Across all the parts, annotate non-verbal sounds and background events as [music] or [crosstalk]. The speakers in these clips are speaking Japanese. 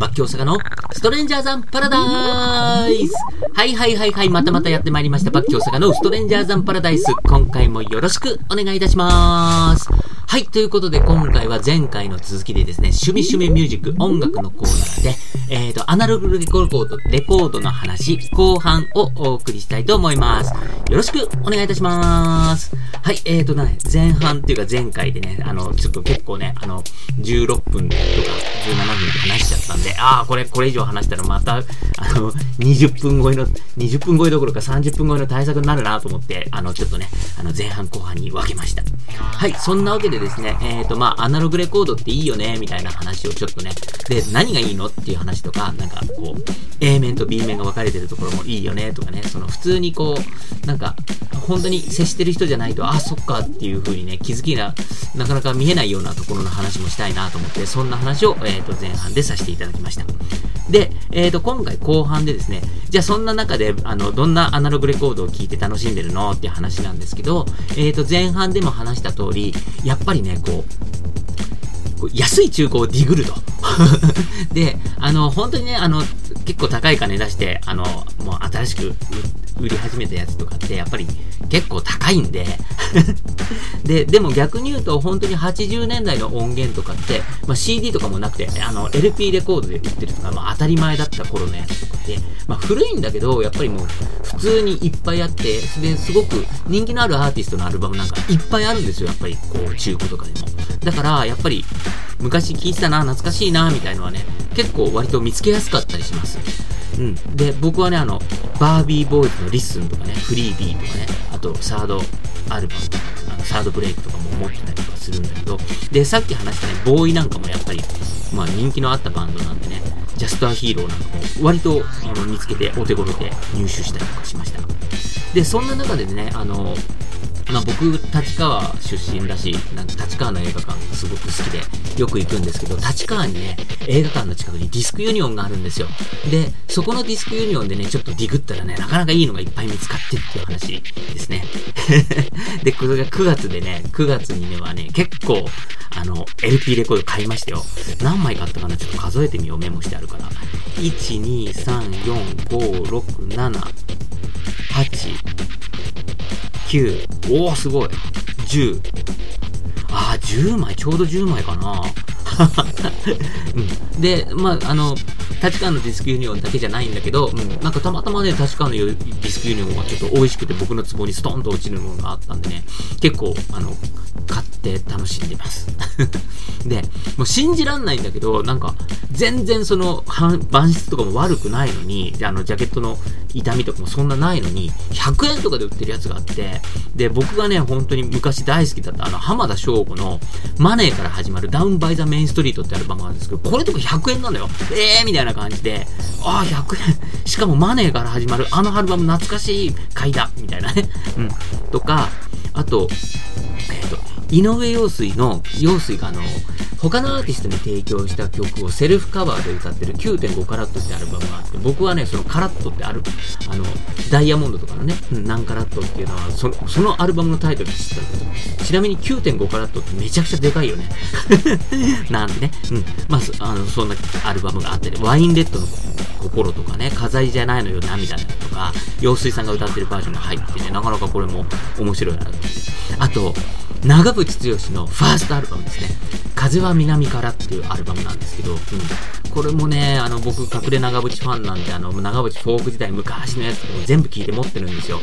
バッキョ大阪のストレンジャーザンパラダイスはいはいはいはい、またまたやってまいりました。バッキョ大阪のストレンジャーザンパラダイス。今回もよろしくお願いいたします。はい、ということで今回は前回の続きでですね、趣味趣味ミュージック音楽のコーナーで、えーと、アナログレコード、レコードの話、後半をお送りしたいと思います。よろしくお願いいたします。はい、えーとね、前半っていうか前回でね、あの、ちょっと結構ね、あの、16分とか17分で話しちゃったんで、ああ、これ、これ以上話したらまた、あの、20分超えの、20分超えどころか30分超えの対策になるなと思って、あの、ちょっとね、あの、前半後半に分けました。はい、そんなわけでですね、えっ、ー、と、まあ、アナログレコードっていいよね、みたいな話をちょっとね、で、何がいいのっていう話とか、なんか、こう、A 面と B 面が分かれてるところもいいよね、とかね、その、普通にこう、なんか、本当に接してる人じゃないと、あ、そっかっていう風にね、気づきが、なかなか見えないようなところの話もしたいなと思って、そんな話を、えっ、ー、と、前半でさせていただきました。で、えっ、ー、と、今回後半でですね、じゃあそんな中で、あの、どんなアナログレコードを聴いて楽しんでるのっていう話なんですけど、えっ、と、前半でも話した通り、やっぱぱりね、こう、こう安い中古をディグると。[laughs] で、あの、本当にね、あの、結構高い金出して、あの、もう新しく売り始めたやつとかって、やっぱり結構高いんで [laughs] で、でも逆に言うと、本当に80年代の音源とかって、まあ、CD とかもなくて、あの、LP レコードで売ってるとか、まあ、当たり前だった頃のやつとかって、まあ、古いんだけど、やっぱりもう、普通にいっぱいあって、で、すごく人気のあるアーティストのアルバムなんかいっぱいあるんですよ、やっぱり、こう、中古とかでも。だから、やっぱり、昔聴いてたな、懐かしいな、みたいのはね、結構割と見つけやすかったりします。うん。で、僕はね、あの、バービーボーイズの LISTEN とかね、 Freebee とかね、あと、サードアルバムとか、あのサードブレイクとかも持ってたりとかするんだけど、で、さっき話したね、 BOØWY なんかもやっぱり、まあ人気のあったバンドなんでね、 JUST A HERO なんかも割とあの見つけてお手頃で入手したりとかしました。で、そんな中でね、あの、まあ、僕、立川出身だし、なんか立川の映画館がすごく好きで、よく行くんですけど、立川にね、映画館の近くにディスクユニオンがあるんですよ。で、そこのディスクユニオンでね、ちょっとディグったらね、なかなかいいのがいっぱい見つかってっていう話ですね。[laughs] で、これが9月でね、9月にねはね、結構、あの、LP レコード買いましたよ。何枚買ったかな？ちょっと数えてみよう。メモしてあるから。1、2、3、4、5、6、7、8、9おおすごい。10ああ10枚？ちょうど10枚かな。[laughs] うん、でまああの立川のディスクユニオンだけじゃないんだけど、うん、なんかたまたまね立川のディスクユニオンがちょっと美味しくて僕の壺にストンと落ちるものがあったんでね結構あの買って楽しんでます。[laughs] でもう信じらんないんだけどなんか全然その板質とかも悪くないのにあのジャケットの痛みとかもそんなないのに100円とかで売ってるやつがあってで僕がね本当に昔大好きだったあの浜田省吾のマネーから始まるダウンバイザメインストリートってアルバムがあるんですけどこれとか100円なんだよ。えー、みたいな感じでああ100円しかもマネーから始まるあのアルバム懐かしい買いだみたいなね。うん。とかあ、と井上陽水の陽水があの他のアーティストに提供した曲をセルフカバーで歌ってる9.5カラットってアルバムがあって僕はねそのカラットってあるあのダイヤモンドとかのね何カラットっていうのはそのそのアルバムのタイトルで知ったんだけどちなみに9.5カラットってめちゃくちゃでかいよね。[laughs] なんでね。うん。まああのそんなアルバムがあってねワインレッドの心とかね飾りじゃないのよ涙とか陽水さんが歌ってるバージョンが入ってねなかなかこれも面白いなと思って。あと長渕剛のファーストアルバムですね「風は南から」っていうアルバムなんですけど、うん、これもねあの僕隠れ長渕ファンなんであの長渕フォーク時代昔のやつとかも全部聴いて持ってるんですよ。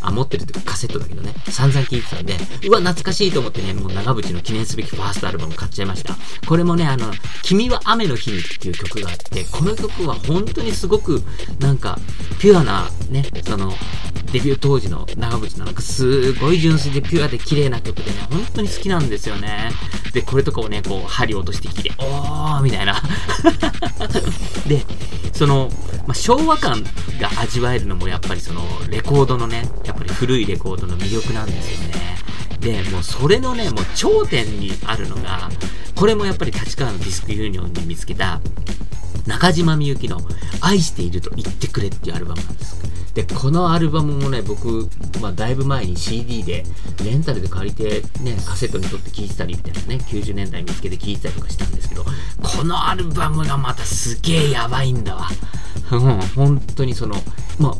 あ持ってるってかカセットだけどね。散々聴いてたんでうわ懐かしいと思ってねもう長渕の記念すべきファーストアルバム買っちゃいました。これもねあの「君は雨の日に」っていう曲があってこの曲は本当にすごくなんかピュアなねそのデビュー当時の長渕なんかすごい純粋でピュアで綺麗な曲でね、本当に好きなんですよね。で、これとかをね、こう、針落としてきて、おーみたいな。[laughs] で、その、まあ、昭和感が味わえるのもやっぱりその、レコードのね、やっぱり古いレコードの魅力なんですよね。で、もうそれのね、もう頂点にあるのが、これもやっぱり立川のディスクユニオンで見つけた、中島みゆきの愛していると言ってくれっていうアルバムなんです。で、このアルバムもね、僕、まあ、だいぶ前に CD で、レンタルで借りて、ね、カセットに撮って聴いてたりみたいなね、90年代見つけて聴いてたりとかしたんですけど、このアルバムがまたすげえやばいんだわ。うん、本当にその、ま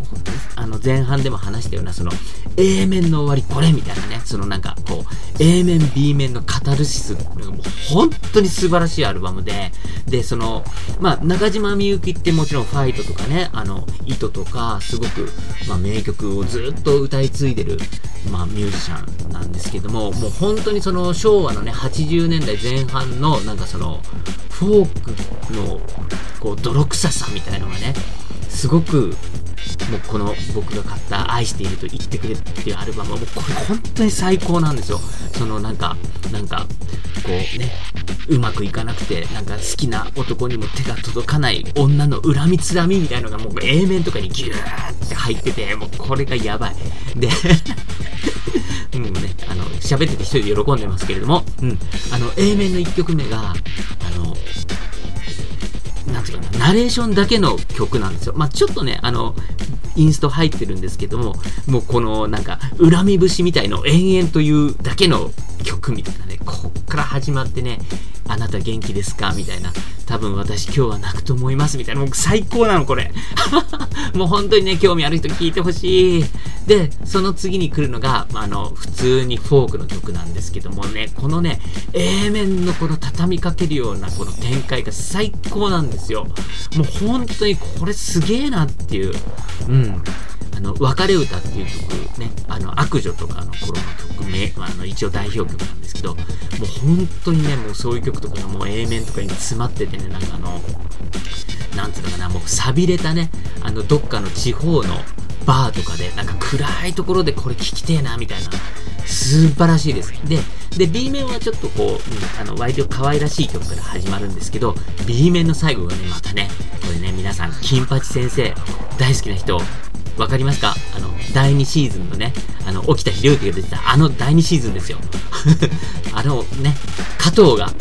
あ、あの前半でも話したような、その、A 面の終わりこれみたいなね、そのなんかこう、A 面、B 面のカタルシス、もう本当に素晴らしいアルバムで、で、その、まあ、中島みゆきってもちろんファイトとかね、あの、糸とか、すごく、まあ、名曲をずっと歌い継いでる、まあ、ミュージシャンなんですけども、もう本当にその昭和のね、80年代前半の、なんかその、フォークの、こう、泥臭さみたいなのがね、すごくもうこの僕が買った愛していると言ってくれっていうアルバムはもうこれ本当に最高なんですよ。そのなんか、なんか、こうね、うまくいかなくて、なんか好きな男にも手が届かない女の恨みつらみみたいのがもう A 面とかにギューって入ってて、もうこれがやばい。で [laughs] うんね、あの、喋ってて一人で喜んでますけれども、うん、あの、A 面の1曲目が、あの、なんていうかな、ナレーションだけの曲なんですよ。まあ、ちょっとね、あの、インスト入ってるんですけども、もうこのなんか、恨み節みたいの延々というだけの曲みたいなね、こっから始まってね、あなた元気ですか？みたいな。多分私今日は泣くと思いますみたいな。もう最高なの、これ。[laughs] もう本当にね、興味ある人聞いてほしい。で、その次に来るのが、あの、普通にフォークの曲なんですけどもね、このね、A 面のこの畳みかけるようなこの展開が最高なんですよ。もう本当にこれすげえなっていう。うん。あの、別れ歌っていう曲ね、あの、悪女とかの頃の曲名、あの、一応代表曲なんですけど、もう本当にね、もうそういう曲とかがもう A 面とかに詰まっててね、なんかあの、なんつうのかな、もう錆びれたね、あの、どっかの地方のバーとかで、なんか暗いところでこれ聴きてえな、みたいな。素晴らしいです。で、で、B 面はちょっとこう、うん、あの、割と可愛らしい曲から始まるんですけど、B 面の最後がね、またね、これね、皆さん、金八先生、大好きな人、わかりますか？あの、第2シーズンのね、あの、沖田博之が出てた、あの第2シーズンですよ。[laughs] あのね、加藤が、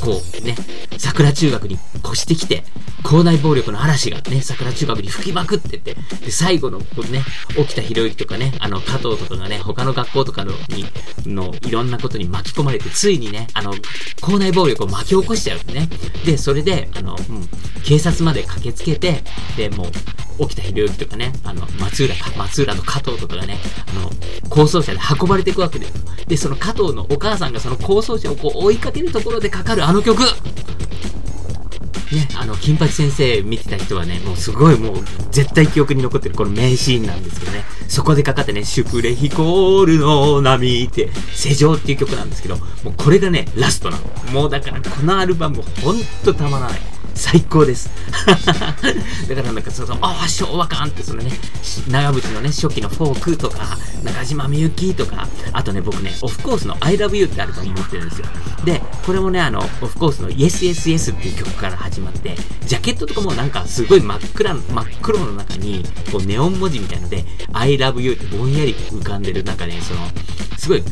こうね、桜中学に越してきて、校内暴力の嵐がね、桜中学に吹きまくってて、で、最後の、こうね、沖田博之とかね、あの、加藤とかがね、他の学校とかの、に、の、いろんなことに巻き込まれて、ついにね、あの、校内暴力を巻き起こしちゃうね。で、それで、あの、うん、警察まで駆けつけて、で、もう、沖田博之とかね、あの、松浦か、松浦の加藤とかがね、あの、構想車で運ばれていくわけですで、その加藤のお母さんがその構想車をこう追いかけるところでかかるあの曲ね、あの、金八先生見てた人はね、もうすごいもう、絶対記憶に残ってるこの名シーンなんですけどね、そこでかかってね、シュプレヒコールの波って、世情っていう曲なんですけど、もうこれがね、ラストなの。もうだから、このアルバム、ほんとたまらない。最高です。[laughs] だからなんかそうそう、ああ、昭和感ってそのね、長渕のね、初期のフォークとか、中島みゆきとか、あとね、僕ね、オフコースの I love you ってアルバム持ってるんですよ。で、これもね、あの、オフコースの Yes Yes Yes っていう曲から始まって、ジャケットとかもなんかすごい真っ暗、真っ黒の中に、こうネオン文字みたいので、I love you ってぼんやり浮かんでる中で、その、すごい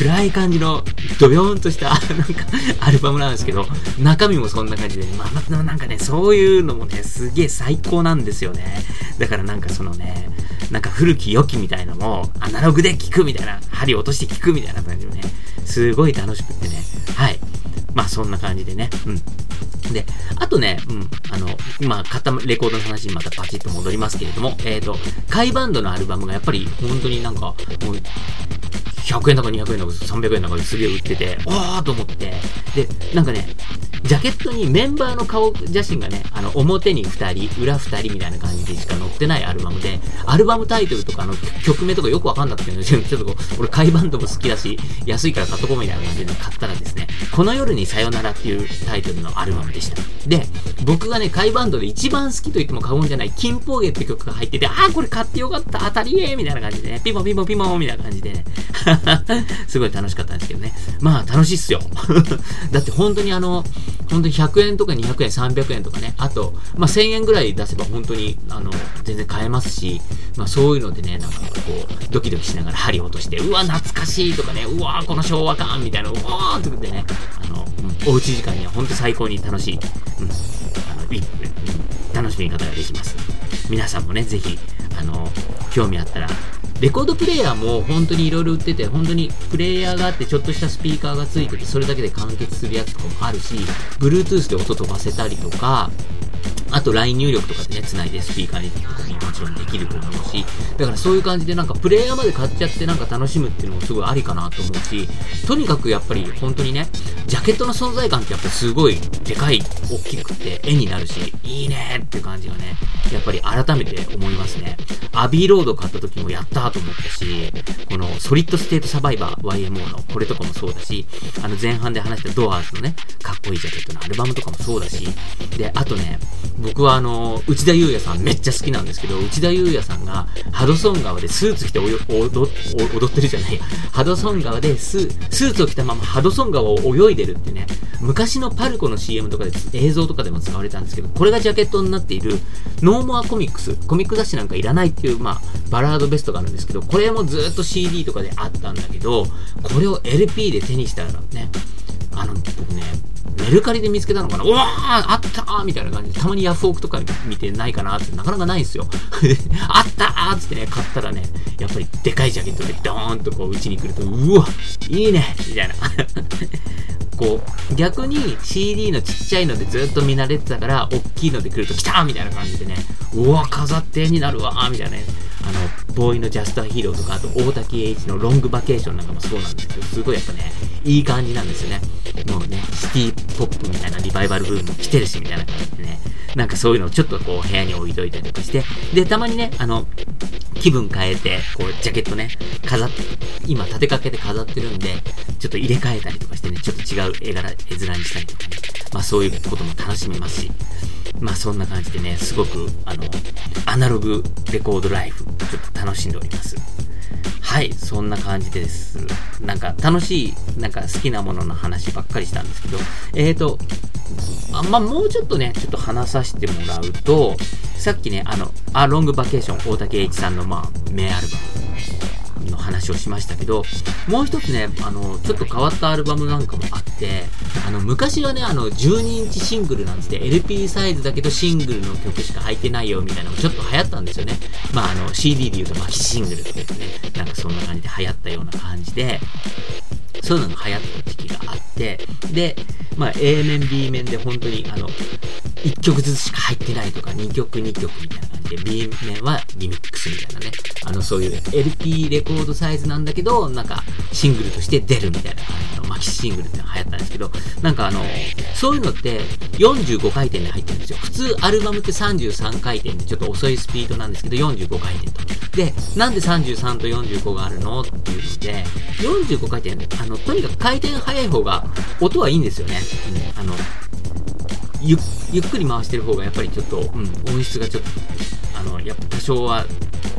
暗い感じの、ドヨーンとした、[laughs] なんか、アルバムなんですけど、中身もそんな感じで、まあ、なんかね、そういうのもね、すげえ最高なんですよね。だからなんかそのね、なんか古き良きみたいなのも、アナログで聴くみたいな、針落として聴くみたいな感じのね、すごい楽しくってね、はい。まあそんな感じでね、うん。で、あとね、うん、あの、まあ、買ったレコードの話にまたパチッと戻りますけれども、えっ、ー、と、カイバンドのアルバムがやっぱり本当になんか、もう、100円だか200円だか300円だかすげえ売ってて、ああと思って、で、なんかね、ジャケットにメンバーの顔写真がね、あの、表に2人、裏2人みたいな感じでしか載ってないアルバムで、アルバムタイトルとかの曲名とかよくわかんなくて、ね、[laughs] ちょっとこう、俺、カイバンドも好きだし、安いから買っとこうみたいな感じで買ったらですね、この夜にさよならっていうタイトルのアルバムでした。で、僕がね、カイバンドで一番好きと言っても過言じゃない、金峰芸って曲が入ってて、ああ、これ買ってよかった、当たりえみたいな感じでね、ピモピモピモみたいな感じでね、[laughs] すごい楽しかったんですけどね。まあ、楽しいっすよ。[laughs] だって本当にあの、本当に100円とか200円、300円とかね、あと、まあ1000円ぐらい出せば本当に、あの、全然買えますし、まあそういうのでね、なんかこう、ドキドキしながら針を落として、うわ、懐かしいとかね、うわ、この昭和感みたいな、うわーってってね、あの、うん、おうち時間には本当最高に楽しい、うん、あの、いい、楽しみ方ができます。皆さんもね、ぜひ、あの、興味あったら、レコードプレイヤーも本当に色々売ってて、本当にプレイヤーがあってちょっとしたスピーカーがついてて、それだけで完結するやつとかもあるし、Bluetooth で音飛ばせたりとか、あと LINE 入力とかでね、繋いでスピーカーにとかももちろんできると思うし、だからそういう感じでなんかプレイヤーまで買っちゃってなんか楽しむっていうのもすごいありかなと思うし、とにかくやっぱり本当にね、ジャケットの存在感ってやっぱすごいでかい、大きくて絵になるし、いいねって感じがね、やっぱり改めて思いますね。アビーロード買った時もやったーと思ったし、このソリッドステートサバイバー YMO のこれとかもそうだし、あの前半で話したドアーズのね、かっこいいジャケットのアルバムとかもそうだし、で、あとね、僕はあの、内田裕也さんめっちゃ好きなんですけど、内田裕也さんがハドソン川でスーツ着て踊ってるじゃないハドソン川でススーツを着たままハドソン川を泳いでるってね、昔のパルコの CM とかで映像とかでも使われたんですけど、これがジャケットになっているノーモアコミックス、コミック雑誌なんかいらないっていう、まあ、バラードベストがあるんですけど、これもずっと CD とかであったんだけど、これを LP で手にしたらね、あの、僕ね、メルカリで見つけたのかな？うわーあったーみたいな感じで、たまにヤフオクとか見てないかなってなかなかないんですよ。[laughs] あったーっつってね、買ったらね、やっぱりでかいジャケットでドーンとこう、うちに来ると、うわいいねみたいな。[laughs] こう、逆に CD のちっちゃいのでずっと見慣れてたから、大きいので来ると来たーみたいな感じでね、うわ、飾ってになるわーみたいなね。あの、ボーイのジャストヒーローとか、あと大滝栄一のロングバケーションなんかもそうなんですけど、すごいやっぱね、いい感じなんですよね。もうね、シティポップみたいなリバイバルブーム来てるし、みたいな感じでね、なんかそういうのをちょっとこう部屋に置いといたりとかして、で、たまにね、あの、気分変えて、こう、ジャケットね、飾って、今立てかけて飾ってるんで、ちょっと入れ替えたりとかしてね、ちょっと違う絵柄、絵面にしたりとかね、まあそういうことも楽しめますし、まあそんな感じでね、すごく、あの、アナログレコードライフ、ちょっと楽しんでおります。はい、そんな感じです。なんか楽しい、なんか好きなものの話ばっかりしたんですけど、えーと、あまあ、もうちょっとね、ちょっと話させてもらうと、さっきね、あの、アロングバケーション、大竹栄一さんの、まあ、名アルバム話をしましたけど、もう一つね、あの、ちょっと変わったアルバムなんかもあって、あの、昔はね、あの、12インチシングルなんて LP サイズだけどシングルの曲しか入ってないよみたいなのがちょっと流行ったんですよね。まあ、あの、CD で言うとマキシングルってね、なんかそんな感じで流行ったような感じで、そういうのが流行った時期があって、で、まあ、A 面、B 面で本当に、あの、1曲ずつしか入ってないとか、2曲、2曲みたいなで、B 面はリミックスみたいなね、あの、そういう LP レコードサイズなんだけど、なんか、シングルとして出るみたいな感じの、マキシングルってのが流行ったんですけど、なんかあの、そういうのって45回転で入ってるんですよ。普通アルバムって33回転でちょっと遅いスピードなんですけど、45回転と。で、なんで33と45があるのっていうので、45回転、あの、とにかく回転速い方が音はいいんですよね。うん、あの、ゆゆっくり回してる方がやっぱりちょっと、うん、音質がちょっと、あの、やっぱ多少は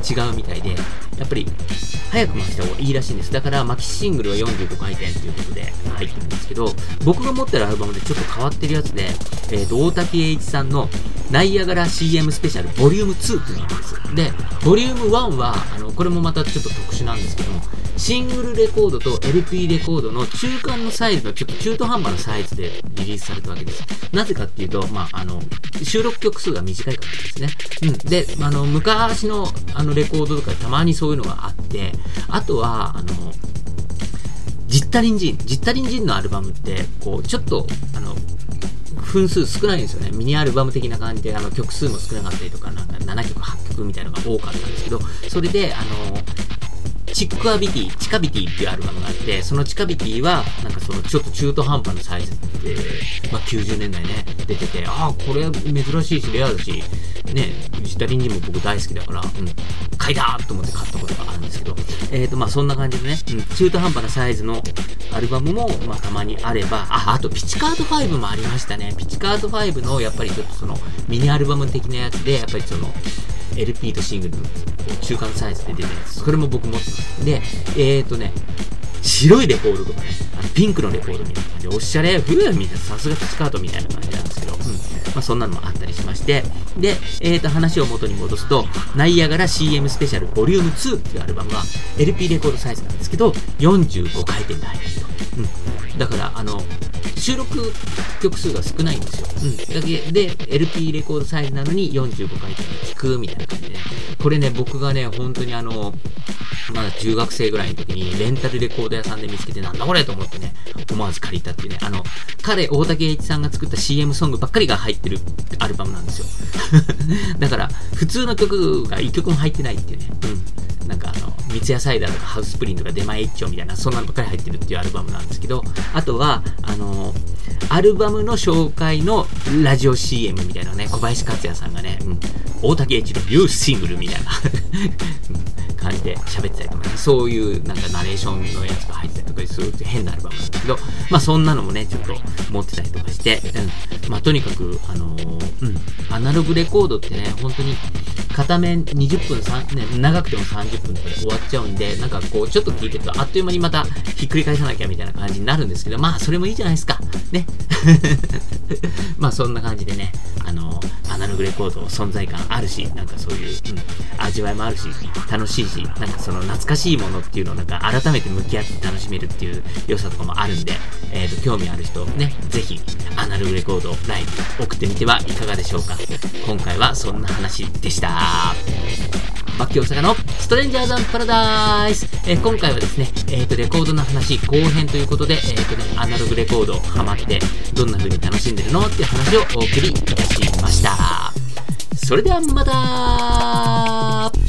違うみたいで、やっぱり早く回した方がいいらしいんです。だから、マキシングルは45回転ということで入ってるんですけど、僕が持ってるアルバムでちょっと変わってるやつで、え、ー、と、大滝栄一さんのナイアガラ CM スペシャルボリューム2っていうのがあるんです。で、ボリューム1は、あの、これもまたちょっと特殊なんですけども、シングルレコードと LP レコードの中間のサイズのちょっと中途半端なサイズでリリースされたわけです。なぜかっていうと、まあ、あの、収録曲数が短いからですね。うん。で、あの、昔のあのレコードとかたまにそういうのがあって、あとは、あの、ジッタリンジン、ジッタリンジンのアルバムって、こう、ちょっと、あの、分数少ないんですよね。ミニアルバム的な感じで、あの、曲数も少なかったりとか、なんか7曲、8曲みたいなのが多かったんですけど、それで、あの、チックアビティ、チカビティっていうアルバムがあって、そのチカビティは、なんかそのちょっと中途半端なサイズで、まあ、90年代ね、出てて、ああ、これ珍しいし、レアだし、ね、ジタリンにも僕大好きだから、うん、買いだと思って買ったことがあるんですけど、えっ、ー、と、まあそんな感じでね、うん、中途半端なサイズのアルバムも、まあたまにあれば、あ、あとピチカート5もありましたね。ピチカート5の、やっぱりちょっとその、ミニアルバム的なやつで、やっぱりその、LP とシングルの中間サイズで出てるやつ。それも僕持ってます。で、えっ、ー、とね、白いレコードとかね、あのピンクのレコードみたいな感じで、おしゃれ、ふぅみたいな、さすがピチカートみたいな感じなんですけど、うん。まあそんなのもあったりしまして、で、えっ、ー、と、話を元に戻すと、ナイアガラ CM スペシャルボリューム2っていうアルバムは、LP レコードサイズなんですけど、45回転で入ってると。うん。だから、あの、収録曲数が少ないんですよ。うん。だけで、LP レコードサイズなのに45回転で聴くみたいな感じで、これね、僕がね、本当にあの、まだ中学生ぐらいの時にレンタルレコード屋さんで見つけてなんだこれと思ってね、思わず借りたっていうね、あの、彼、大竹栄一さんが作った CM ソングばっかりが入ってるアルバムなんですよ。[laughs] だから、普通の曲が1曲も入ってないっていうね、うん。なんかあの、三ツ矢サイダーとかハウスプリンとか出前一丁みたいな、そんなのばっかり入ってるっていうアルバムなんですけど、あとは、あの、アルバムの紹介のラジオ CM みたいなね、小林克也さんがね、うん、大竹一のニューシングルみたいな感じで喋ってたりとかね、そういうなんかナレーションのやつが入ってたりとかするって変なアルバムなんですけど、まあそんなのもね、ちょっと持ってたりとかして、うん、まあとにかく、あのー、うん、アナログレコードってね、本当に片面20分3、ね、長くても30分とかで終わっちゃうんで、なんかこう、ちょっと聞いてるとあっという間にまたひっくり返さなきゃみたいな感じになるんですけど、まあそれもいいじゃないですか。ね。[laughs] まあそんな感じでね、あのー、ナログレコード存在感あるし、なんかそういう、うん、味わいもあるし、楽しいし、なんかその懐かしいものっていうのをなんか改めて向き合って楽しめるっていう良さとかもあるんで、えー、と興味ある人ね、ぜひアナログレコードライブ送ってみてはいかがでしょうか。今回はそんな話でした。バッキー大阪のストレンジャーズパラダイス、えー、今回はですね、えっ、ー、と、レコードの話後編ということで、えっ、ー、とね、アナログレコードハマって、どんな風に楽しんでるのっていう話をお送りいたしました。それではまた